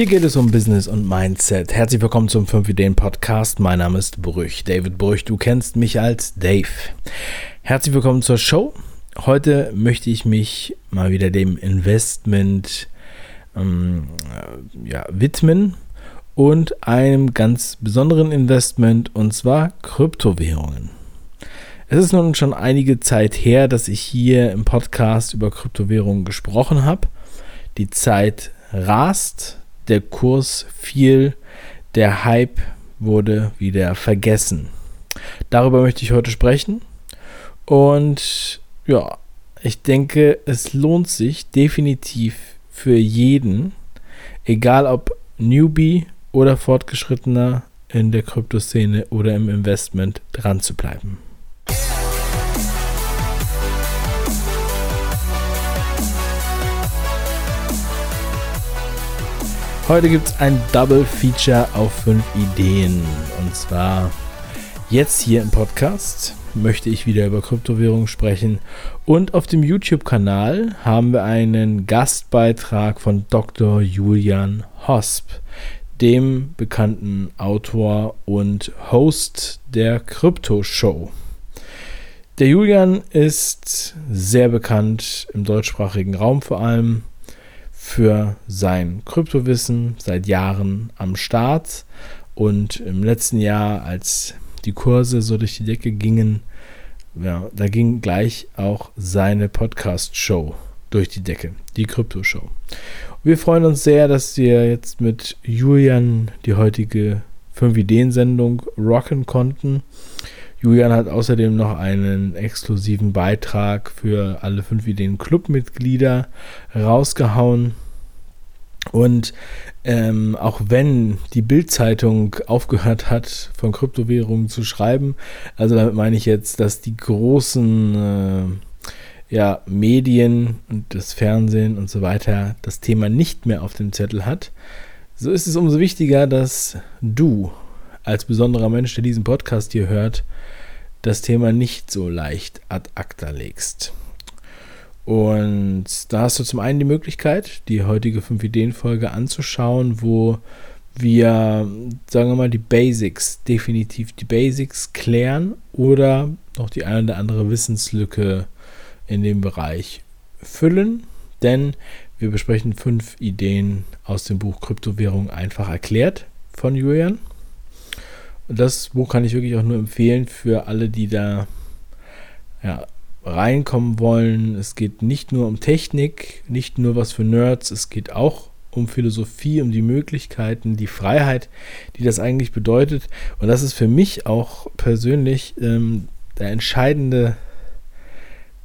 Hier geht es um Business und Mindset. Herzlich willkommen zum 5 Ideen Podcast. Mein Name ist Brüch, David Brüch. Du kennst mich als Dave. Herzlich willkommen zur Show. Heute möchte ich mich mal wieder dem Investment ähm, ja, widmen und einem ganz besonderen Investment und zwar Kryptowährungen. Es ist nun schon einige Zeit her, dass ich hier im Podcast über Kryptowährungen gesprochen habe. Die Zeit rast, der Kurs fiel, der Hype wurde wieder vergessen. Darüber möchte ich heute sprechen. Und ja, ich denke, es lohnt sich definitiv für jeden, egal ob Newbie oder Fortgeschrittener in der Kryptoszene oder im Investment dran zu bleiben. Heute gibt es ein Double Feature auf fünf Ideen. Und zwar jetzt hier im Podcast möchte ich wieder über Kryptowährungen sprechen. Und auf dem YouTube-Kanal haben wir einen Gastbeitrag von Dr. Julian Hosp, dem bekannten Autor und Host der Krypto-Show. Der Julian ist sehr bekannt im deutschsprachigen Raum vor allem für sein Kryptowissen seit Jahren am Start und im letzten Jahr, als die Kurse so durch die Decke gingen, ja, da ging gleich auch seine Podcast-Show durch die Decke, die Krypto-Show. Wir freuen uns sehr, dass wir jetzt mit Julian die heutige 5-Ideen-Sendung rocken konnten. Julian hat außerdem noch einen exklusiven Beitrag für alle 5 Ideen Clubmitglieder rausgehauen. Und ähm, auch wenn die Bild-Zeitung aufgehört hat, von Kryptowährungen zu schreiben, also damit meine ich jetzt, dass die großen äh, ja, Medien und das Fernsehen und so weiter das Thema nicht mehr auf dem Zettel hat, so ist es umso wichtiger, dass du als besonderer Mensch, der diesen Podcast hier hört, das Thema nicht so leicht ad acta legst. Und da hast du zum einen die Möglichkeit, die heutige 5-Ideen-Folge anzuschauen, wo wir, sagen wir mal, die Basics, definitiv die Basics klären oder noch die eine oder andere Wissenslücke in dem Bereich füllen. Denn wir besprechen fünf Ideen aus dem Buch Kryptowährung einfach erklärt von Julian. Das Buch kann ich wirklich auch nur empfehlen für alle, die da ja, reinkommen wollen. Es geht nicht nur um Technik, nicht nur was für Nerds, es geht auch um Philosophie, um die Möglichkeiten, die Freiheit, die das eigentlich bedeutet. Und das ist für mich auch persönlich ähm, der entscheidende,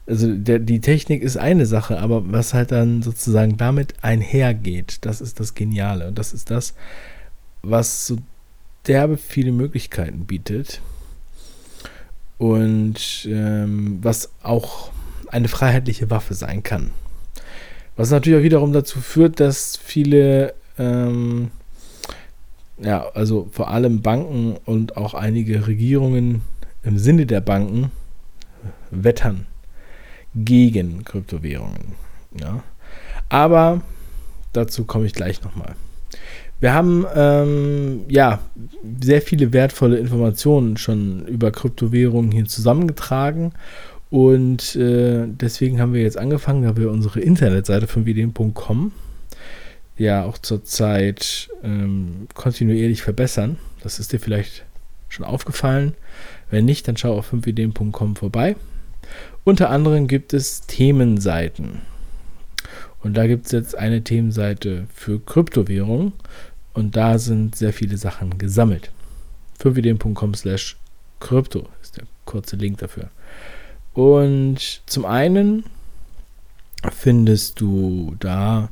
also der, die Technik ist eine Sache, aber was halt dann sozusagen damit einhergeht, das ist das Geniale. Und das ist das, was so derbe viele Möglichkeiten bietet und ähm, was auch eine freiheitliche Waffe sein kann. Was natürlich auch wiederum dazu führt, dass viele, ähm, ja, also vor allem Banken und auch einige Regierungen im Sinne der Banken wettern gegen Kryptowährungen. Ja. Aber dazu komme ich gleich nochmal. Wir haben ähm, ja sehr viele wertvolle Informationen schon über Kryptowährungen hier zusammengetragen und äh, deswegen haben wir jetzt angefangen, da wir unsere Internetseite von ideen.com ja auch zurzeit ähm, kontinuierlich verbessern. Das ist dir vielleicht schon aufgefallen. Wenn nicht, dann schau auf 5ideen.com vorbei. Unter anderem gibt es Themenseiten. Und da gibt es jetzt eine Themenseite für Kryptowährungen und da sind sehr viele Sachen gesammelt. 5ideen.com slash Krypto ist der kurze Link dafür. Und zum einen findest du da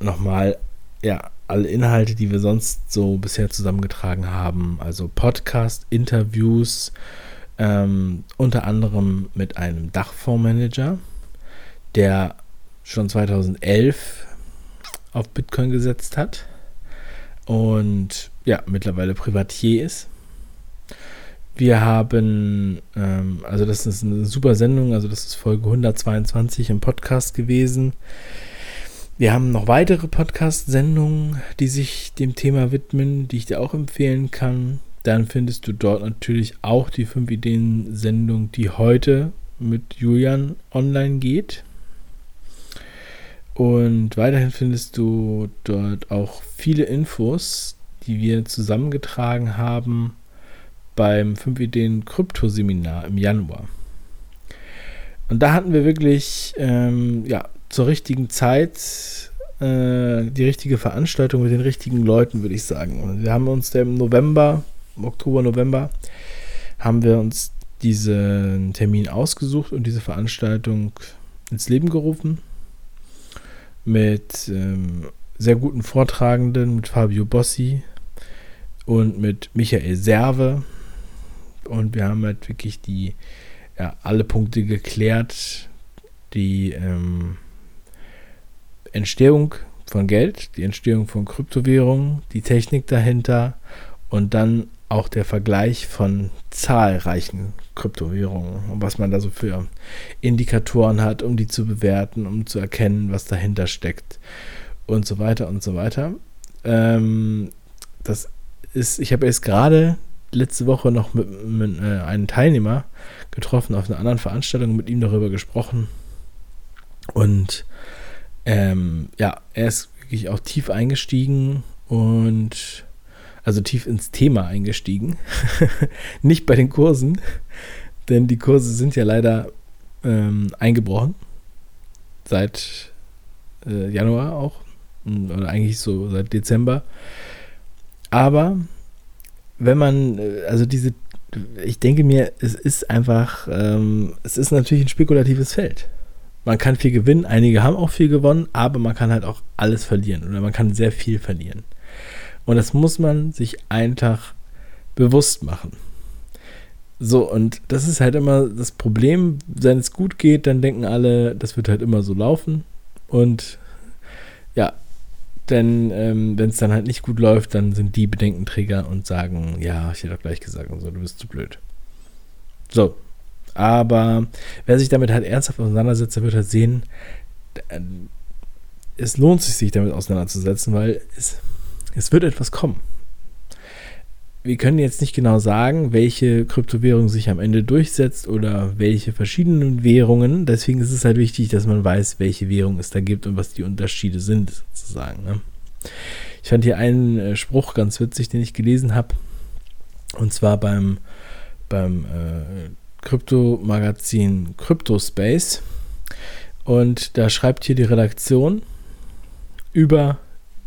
nochmal ja, alle Inhalte, die wir sonst so bisher zusammengetragen haben. Also Podcast, Interviews, ähm, unter anderem mit einem Dachfondsmanager, der schon 2011 auf Bitcoin gesetzt hat und ja, mittlerweile Privatier ist. Wir haben, ähm, also das ist eine super Sendung, also das ist Folge 122 im Podcast gewesen. wir haben noch weitere Podcast-Sendungen, die sich dem Thema widmen, die ich dir auch empfehlen kann. Dann findest du dort natürlich auch die 5 Ideen-Sendung, die heute mit Julian online geht. Und weiterhin findest du dort auch viele Infos, die wir zusammengetragen haben beim 5 Ideen Krypto-Seminar im Januar. Und da hatten wir wirklich ähm, ja, zur richtigen Zeit äh, die richtige Veranstaltung mit den richtigen Leuten, würde ich sagen. Und wir haben uns im November, im Oktober, November, haben wir uns diesen Termin ausgesucht und diese Veranstaltung ins Leben gerufen. Mit ähm, sehr guten Vortragenden, mit Fabio Bossi und mit Michael Serve. Und wir haben halt wirklich die, ja, alle Punkte geklärt, die ähm, Entstehung von Geld, die Entstehung von Kryptowährungen, die Technik dahinter und dann auch der Vergleich von zahlreichen Kryptowährungen und was man da so für Indikatoren hat, um die zu bewerten, um zu erkennen, was dahinter steckt und so weiter und so weiter. Ähm, das ist, ich habe erst gerade letzte Woche noch mit, mit äh, einem Teilnehmer getroffen auf einer anderen Veranstaltung, mit ihm darüber gesprochen und ähm, ja, er ist wirklich auch tief eingestiegen und also tief ins Thema eingestiegen. Nicht bei den Kursen, denn die Kurse sind ja leider ähm, eingebrochen. Seit äh, Januar auch. Oder eigentlich so seit Dezember. Aber wenn man, äh, also diese, ich denke mir, es ist einfach, ähm, es ist natürlich ein spekulatives Feld. Man kann viel gewinnen, einige haben auch viel gewonnen, aber man kann halt auch alles verlieren oder man kann sehr viel verlieren. Und das muss man sich einen Tag bewusst machen. So, und das ist halt immer das Problem, wenn es gut geht, dann denken alle, das wird halt immer so laufen. Und ja, denn ähm, wenn es dann halt nicht gut läuft, dann sind die Bedenkenträger und sagen, ja, ich hätte doch gleich gesagt und so, du bist zu blöd. So, aber wer sich damit halt ernsthaft auseinandersetzt, der wird halt sehen, es lohnt sich, sich damit auseinanderzusetzen, weil es, es wird etwas kommen. Wir können jetzt nicht genau sagen, welche Kryptowährung sich am Ende durchsetzt oder welche verschiedenen Währungen. Deswegen ist es halt wichtig, dass man weiß, welche Währung es da gibt und was die Unterschiede sind, sozusagen. Ne? Ich fand hier einen äh, Spruch ganz witzig, den ich gelesen habe. Und zwar beim, beim äh, Krypto-Magazin CryptoSpace. Und da schreibt hier die Redaktion über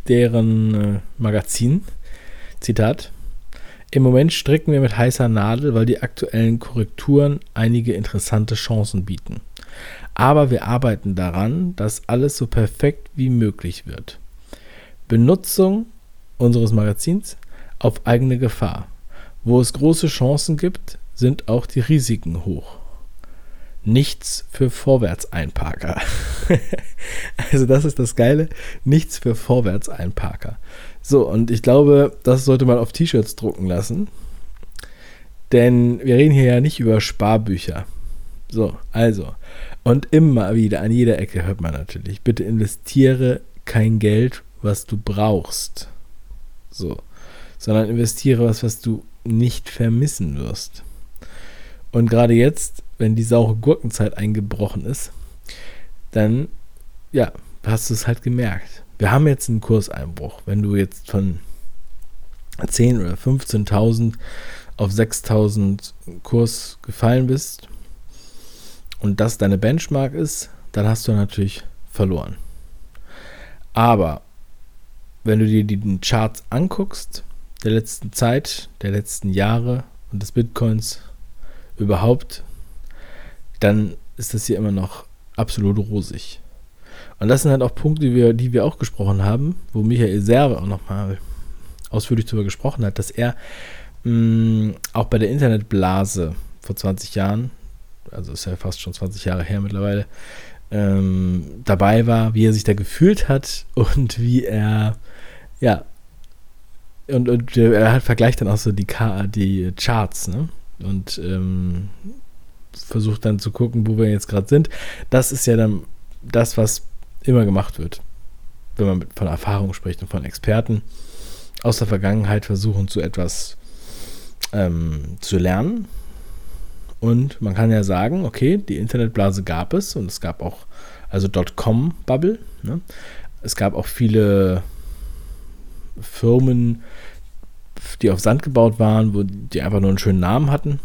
deren äh, Magazin. Zitat. Im Moment stricken wir mit heißer Nadel, weil die aktuellen Korrekturen einige interessante Chancen bieten. Aber wir arbeiten daran, dass alles so perfekt wie möglich wird. Benutzung unseres Magazins auf eigene Gefahr. Wo es große Chancen gibt, sind auch die Risiken hoch. Nichts für Vorwärtseinparker. also das ist das Geile. Nichts für Vorwärtseinparker. So, und ich glaube, das sollte man auf T-Shirts drucken lassen. Denn wir reden hier ja nicht über Sparbücher. So, also. Und immer wieder, an jeder Ecke hört man natürlich, bitte investiere kein Geld, was du brauchst. So. Sondern investiere was, was du nicht vermissen wirst. Und gerade jetzt, wenn die saure Gurkenzeit eingebrochen ist, dann, ja, hast du es halt gemerkt. Wir haben jetzt einen Kurseinbruch. Wenn du jetzt von 10 oder 15.000 auf 6.000 Kurs gefallen bist und das deine Benchmark ist, dann hast du natürlich verloren. Aber wenn du dir die Charts anguckst, der letzten Zeit, der letzten Jahre und des Bitcoins überhaupt, dann ist das hier immer noch absolut rosig. Und das sind halt auch Punkte, die wir, die wir auch gesprochen haben, wo Michael Serve auch nochmal ausführlich darüber gesprochen hat, dass er mh, mm, auch bei der Internetblase vor 20 Jahren, also ist ja fast schon 20 Jahre her mittlerweile, ähm, dabei war, wie er sich da gefühlt hat und wie er, ja, und, und er hat vergleicht dann auch so die, die Charts, ne? und ähm, versucht dann zu gucken, wo wir jetzt gerade sind. Das ist ja dann das, was immer gemacht wird. wenn man von Erfahrung spricht und von Experten aus der Vergangenheit versuchen, zu etwas ähm, zu lernen. Und man kann ja sagen, okay, die Internetblase gab es und es gab auch, also Dotcom-Bubble. Ne? Es gab auch viele Firmen, die auf Sand gebaut waren, wo die einfach nur einen schönen Namen hatten.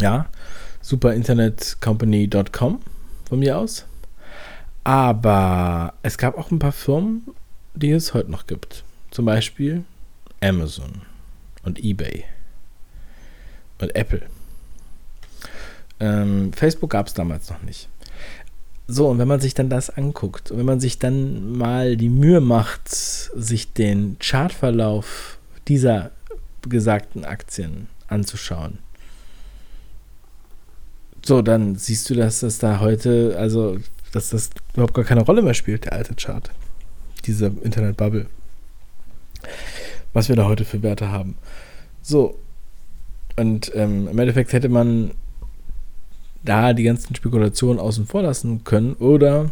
Ja, superinternetcompany.com von mir aus. Aber es gab auch ein paar Firmen, die es heute noch gibt. Zum Beispiel Amazon und eBay und Apple. Ähm, Facebook gab es damals noch nicht. So, und wenn man sich dann das anguckt und wenn man sich dann mal die Mühe macht, sich den Chartverlauf dieser gesagten Aktien anzuschauen, so, dann siehst du, dass das da heute, also, dass das überhaupt gar keine Rolle mehr spielt, der alte Chart. Diese Internet-Bubble. Was wir da heute für Werte haben. So. Und ähm, im Endeffekt hätte man da die ganzen Spekulationen außen vor lassen können oder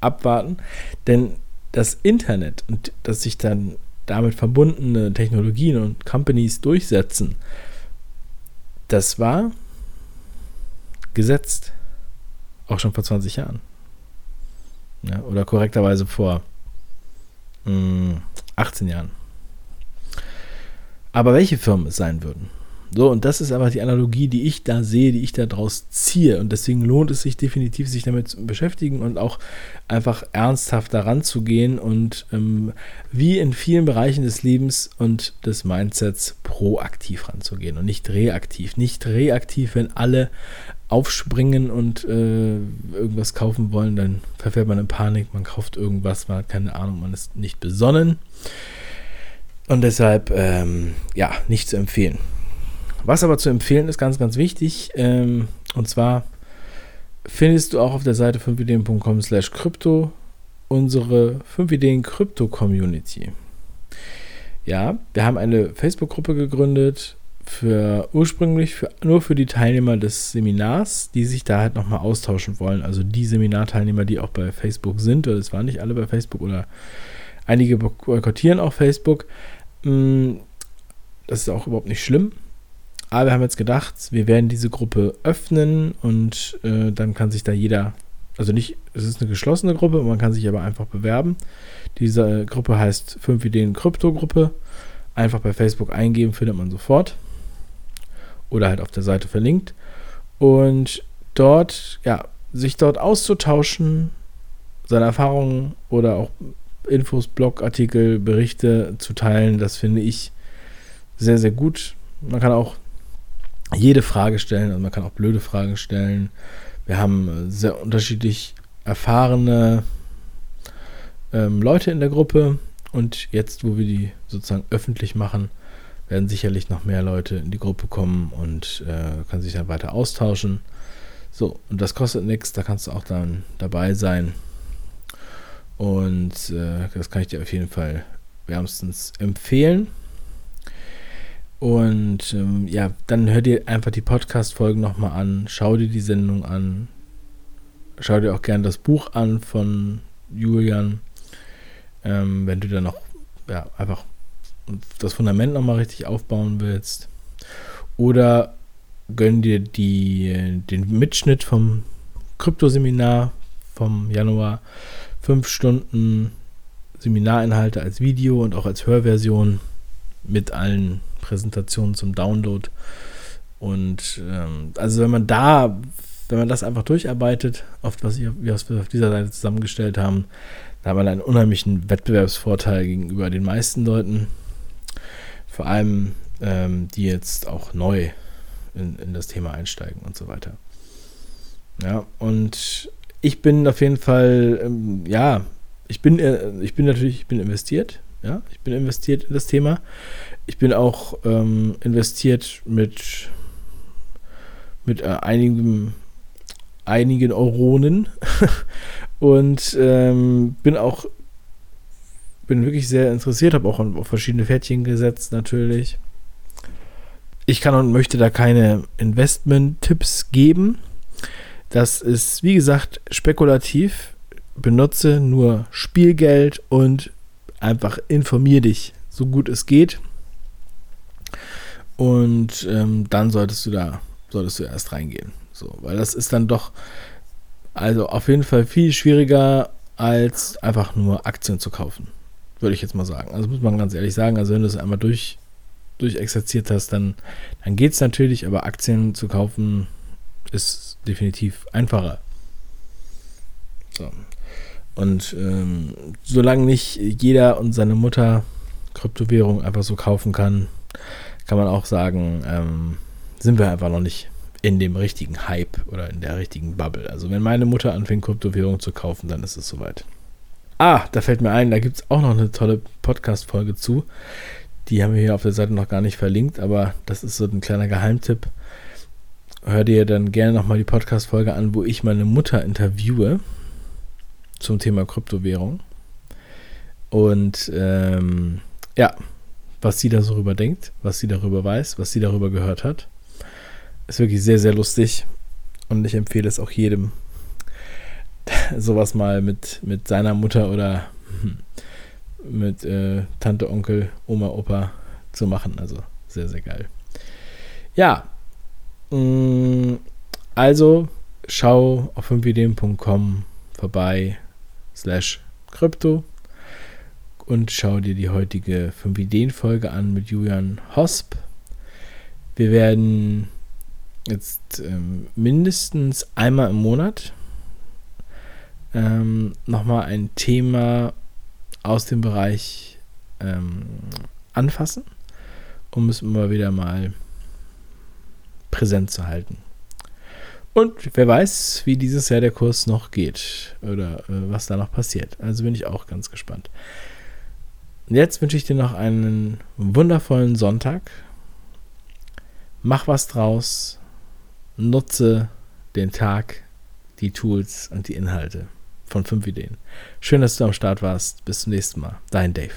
abwarten. Denn das Internet und dass sich dann damit verbundene Technologien und Companies durchsetzen, das war gesetzt. Auch schon vor 20 Jahren. Ja, oder korrekterweise vor mh, hm, 18 Jahren. Aber welche Firmen es sein würden, so, und das ist aber die Analogie, die ich da sehe, die ich da draus ziehe. Und deswegen lohnt es sich definitiv, sich damit zu beschäftigen und auch einfach ernsthaft daran zu gehen und ähm, wie in vielen Bereichen des Lebens und des Mindsets proaktiv ranzugehen und nicht reaktiv. Nicht reaktiv, wenn alle aufspringen und äh, irgendwas kaufen wollen, dann verfährt man in Panik, man kauft irgendwas, man hat keine Ahnung, man ist nicht besonnen. Und deshalb, ähm, ja, nicht zu empfehlen. Was aber zu empfehlen ist, ganz, ganz wichtig. Ähm, und zwar findest du auch auf der Seite 5ideen.com slash krypto unsere 5 Ideen Krypto Community. Ja, wir haben eine Facebook-Gruppe gegründet, für ursprünglich für, nur für die Teilnehmer des Seminars, die sich da halt nochmal austauschen wollen. Also die Seminarteilnehmer, die auch bei Facebook sind, oder es waren nicht alle bei Facebook oder einige boykottieren auch Facebook. Mm, das ist auch überhaupt nicht schlimm. Aber wir haben jetzt gedacht, wir werden diese Gruppe öffnen und äh, dann kann sich da jeder, also nicht, es ist eine geschlossene Gruppe, man kann sich aber einfach bewerben. Diese Gruppe heißt 5 Ideen Krypto Gruppe. Einfach bei Facebook eingeben, findet man sofort. Oder halt auf der Seite verlinkt. Und dort, ja, sich dort auszutauschen, seine Erfahrungen oder auch Infos, Blogartikel, Berichte zu teilen, das finde ich sehr, sehr gut. Man kann auch jede Frage stellen, also man kann auch blöde Fragen stellen. Wir haben sehr unterschiedlich erfahrene ähm, Leute in der Gruppe und jetzt, wo wir die sozusagen öffentlich machen, werden sicherlich noch mehr Leute in die Gruppe kommen und äh, kann sich dann weiter austauschen. So, und das kostet nichts, da kannst du auch dann dabei sein. Und äh, das kann ich dir auf jeden Fall wärmstens empfehlen. Und ähm, ja, dann hör dir einfach die Podcast-Folgen nochmal an, schau dir die Sendung an, schau dir auch gerne das Buch an von Julian, ähm, wenn du dann noch ja, einfach das Fundament nochmal richtig aufbauen willst. Oder gönn dir die, den Mitschnitt vom Kryptoseminar vom Januar. Fünf Stunden Seminarinhalte als Video und auch als Hörversion mit allen Präsentation zum Download. Und ähm, also wenn man da, wenn man das einfach durcharbeitet, oft was, ihr, wir auf dieser Seite zusammengestellt haben, da hat man einen unheimlichen Wettbewerbsvorteil gegenüber den meisten Leuten. Vor allem, ähm, die jetzt auch neu in, in das Thema einsteigen und so weiter. Ja, und ich bin auf jeden Fall, ähm, ja, ich bin, äh, ich bin natürlich, ich bin investiert, ja, ich bin investiert in das Thema. Ich bin auch ähm, investiert mit, mit äh, einigen, einigen Euronen und ähm, bin auch bin wirklich sehr interessiert, habe auch auf verschiedene Pferdchen gesetzt natürlich. Ich kann und möchte da keine Investment-Tipps geben. Das ist, wie gesagt, spekulativ. benutze nur Spielgeld und einfach informier dich, so gut es geht. Und ähm, dann solltest du da, solltest du erst reingehen. So, weil das ist dann doch, also auf jeden Fall viel schwieriger, als einfach nur Aktien zu kaufen. Würde ich jetzt mal sagen. Also muss man ganz ehrlich sagen, also wenn du es einmal durch, durchexerziert hast, dann, dann geht es natürlich, aber Aktien zu kaufen ist definitiv einfacher. So. Und ähm, solange nicht jeder und seine Mutter Kryptowährung einfach so kaufen kann, kann man auch sagen, ähm, sind wir einfach noch nicht in dem richtigen Hype oder in der richtigen Bubble. Also wenn meine Mutter anfängt, Kryptowährung zu kaufen, dann ist es soweit. Ah, da fällt mir ein, da gibt es auch noch eine tolle Podcast-Folge zu. Die haben wir hier auf der Seite noch gar nicht verlinkt, aber das ist so ein kleiner Geheimtipp. Hör dir dann gerne nochmal die Podcast-Folge an, wo ich meine Mutter interviewe zum Thema Kryptowährung. Und ähm, ja, was sie da so darüber denkt, was sie darüber weiß, was sie darüber gehört hat. Ist wirklich sehr, sehr lustig. Und ich empfehle es auch jedem, sowas mal mit, mit seiner Mutter oder mit äh, Tante, Onkel, Oma, Opa zu machen. Also sehr, sehr geil. Ja. Mh, mm, also schau auf 5ideen.com vorbei slash Krypto und schau dir die heutige 5 Ideen Folge an mit Julian Hosp. Wir werden jetzt ähm, mindestens einmal im Monat ähm, nochmal ein Thema aus dem Bereich ähm, anfassen, um es immer wieder mal präsent zu halten. Und wer weiß, wie dieses Jahr der Kurs noch geht oder äh, was da noch passiert. Also bin ich auch ganz gespannt. Jetzt wünsche ich dir noch einen wundervollen Sonntag. Mach was draus. Nutze den Tag, die Tools und die Inhalte von 5 Ideen. Schön, dass du am Start warst. Bis zum nächsten Mal. Dein Dave.